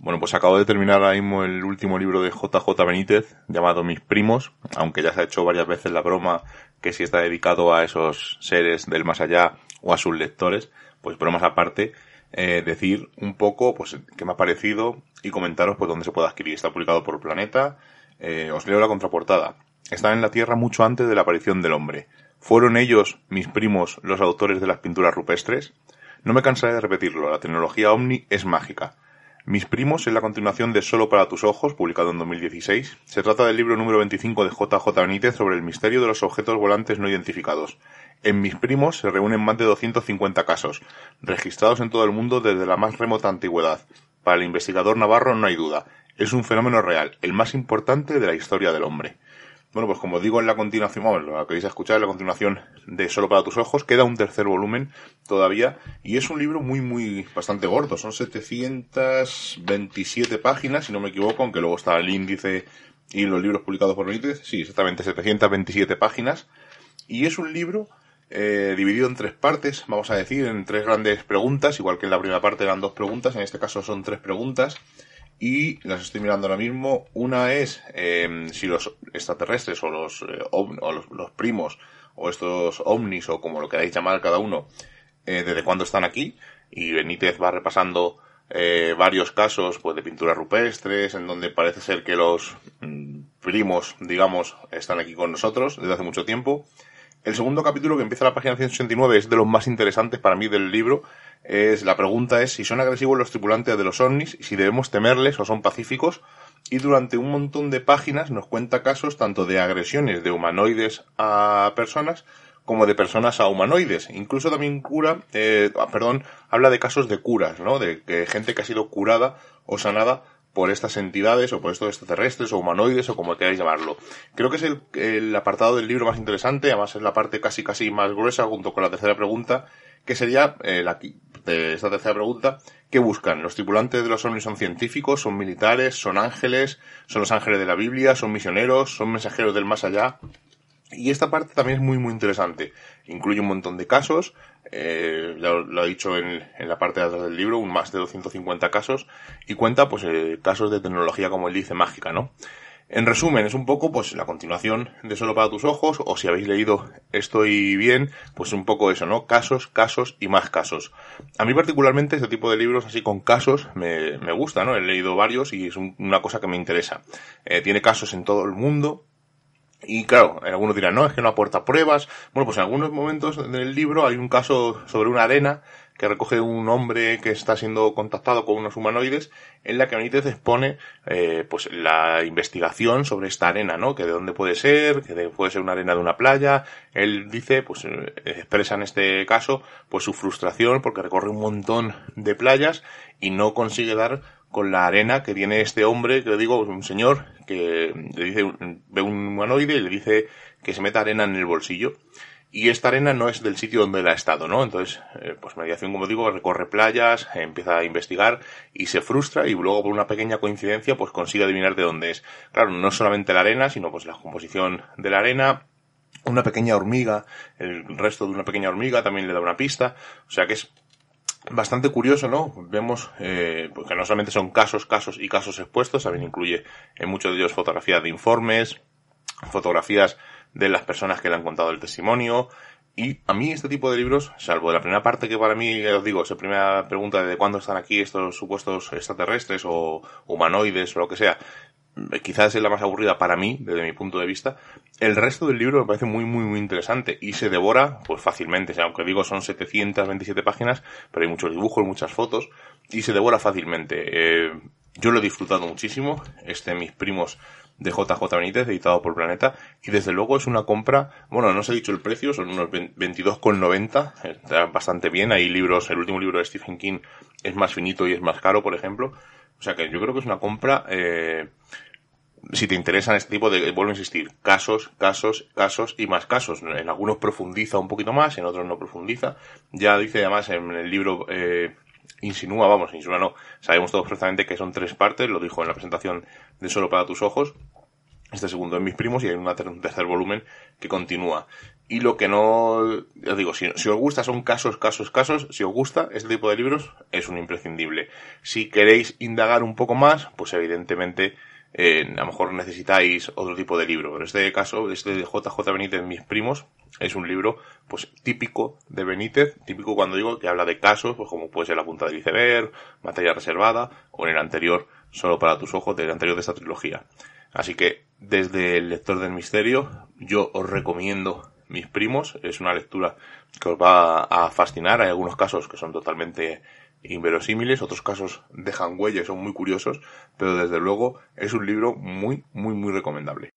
Bueno, pues acabo de terminar ahora mismo el último libro de JJ Benítez, llamado Mis Primos, aunque ya se ha hecho varias veces la broma que si está dedicado a esos seres del más allá o a sus lectores, pues bromas aparte, eh, decir un poco pues qué me ha parecido y comentaros pues dónde se puede adquirir. Está publicado por Planeta. Eh, os leo la contraportada. Están en la Tierra mucho antes de la aparición del hombre. ¿Fueron ellos, mis primos, los autores de las pinturas rupestres? No me cansaré de repetirlo, la tecnología Omni es mágica. Mis primos es la continuación de Solo para tus ojos, publicado en 2016. Se trata del libro número 25 de JJ Benítez sobre el misterio de los objetos volantes no identificados. En Mis primos se reúnen más de 250 casos, registrados en todo el mundo desde la más remota antigüedad. Para el investigador navarro no hay duda, es un fenómeno real, el más importante de la historia del hombre. Bueno, pues como digo en la continuación, vamos, lo que vais a escuchar en la continuación de Solo para tus ojos, queda un tercer volumen todavía y es un libro muy, muy, bastante gordo, son 727 páginas, si no me equivoco, aunque luego está el índice y los libros publicados por Benítez, sí, exactamente 727 páginas y es un libro eh, dividido en tres partes, vamos a decir, en tres grandes preguntas, igual que en la primera parte eran dos preguntas, en este caso son tres preguntas y las estoy mirando ahora mismo. Una es eh, si los extraterrestres o los, eh, o los, primos o estos ovnis o como lo queráis llamar cada uno, eh, desde cuándo están aquí. Y Benítez va repasando eh, varios casos pues de pinturas rupestres en donde parece ser que los mm, primos, digamos, están aquí con nosotros desde hace mucho tiempo. El segundo capítulo que empieza la página 189 es de los más interesantes para mí del libro es la pregunta es si son agresivos los tripulantes de los ovnis, si debemos temerles o son pacíficos. Y durante un montón de páginas nos cuenta casos tanto de agresiones de humanoides a personas como de personas a humanoides. Incluso también cura, eh, ah, perdón, habla de casos de curas, ¿no? De que gente que ha sido curada o sanada por estas entidades o por estos extraterrestres o humanoides o como queráis llamarlo. Creo que es el, el, apartado del libro más interesante, además es la parte casi casi más gruesa junto con la tercera pregunta, que sería eh, la, de esta tercera pregunta, ¿qué buscan? ¿Los tripulantes de los ovnis son científicos, son militares, son ángeles, son los ángeles de la Biblia, son misioneros, son mensajeros del más allá? Y esta parte también es muy, muy interesante. Incluye un montón de casos, eh, lo, ha dicho en, la parte de atrás del libro, un más de 250 casos, y cuenta, pues, eh, casos de tecnología, como él dice, mágica, ¿no? En resumen, es un poco pues la continuación de Solo para tus ojos, o si habéis leído Estoy bien, pues un poco eso, ¿no? Casos, casos y más casos. A mí particularmente este tipo de libros así con casos me, me gusta, ¿no? He leído varios y es una cosa que me interesa. Eh, tiene casos en todo el mundo, y claro, algunos dirán, no, es que no aporta pruebas. Bueno, pues en algunos momentos del libro hay un caso sobre una arena que recoge un hombre que está siendo contactado con unos humanoides, en la que Benítez expone eh, pues la investigación sobre esta arena, ¿no? Que de dónde puede ser, que puede ser una arena de una playa. Él dice, pues eh, expresa en este caso, pues su frustración porque recorre un montón de playas y no consigue dar con la arena que tiene este hombre, que le digo, un señor, que le dice, ve un humanoide y le dice que se meta arena en el bolsillo y esta arena no es del sitio donde él ha estado, ¿no? Entonces, eh, pues mediación, como digo, recorre playas, empieza a investigar y se frustra y luego por una pequeña coincidencia pues consigue adivinar de dónde es. Claro, no solamente la arena, sino pues la composición de la arena, una pequeña hormiga, el resto de una pequeña hormiga también le da una pista, o sea que es bastante curioso, ¿no? Vemos eh, porque no solamente son casos, casos y casos expuestos, también incluye en muchos de ellos fotografías de informes, fotografías de las personas que le han contado el testimonio. Y a mí este tipo de libros, salvo la primera parte que para mí, os digo, esa primera pregunta de cuándo están aquí estos supuestos extraterrestres o humanoides o lo que sea, quizás es la más aburrida para mí, desde mi punto de vista. El resto del libro me parece muy, muy, muy interesante y se devora, pues fácilmente. O sea, aunque digo son 727 páginas, pero hay muchos dibujos, muchas fotos y se devora fácilmente. Eh, yo lo he disfrutado muchísimo. Este, mis primos de JJ Benítez, editado por Planeta, y desde luego es una compra, bueno, no os he dicho el precio, son unos 22,90, está bastante bien, hay libros, el último libro de Stephen King es más finito y es más caro, por ejemplo, o sea que yo creo que es una compra, eh, si te interesan este tipo de, vuelvo a insistir, casos, casos, casos y más casos. En algunos profundiza un poquito más, en otros no profundiza. Ya dice además en el libro, eh, insinúa, vamos, insinúa no, sabemos todos perfectamente que son tres partes, lo dijo en la presentación de Solo para tus ojos, este segundo en mis primos y hay un tercer volumen que continúa. Y lo que no, ya digo, si, si, os gusta son casos, casos, casos, si os gusta este tipo de libros es un imprescindible. Si queréis indagar un poco más, pues evidentemente eh, a lo mejor necesitáis otro tipo de libro. Pero este caso, este de JJ Benítez, mis primos, es un libro pues típico de Benítez, típico cuando digo que habla de casos, pues como puede ser la punta del iceberg, materia reservada, o en el anterior, solo para tus ojos, del anterior de esta trilogía. Así que desde el lector del misterio, yo os recomiendo mis primos. Es una lectura que os va a fascinar. Hay algunos casos que son totalmente inverosímiles, otros casos dejan huellas, son muy curiosos, pero desde luego es un libro muy, muy, muy recomendable.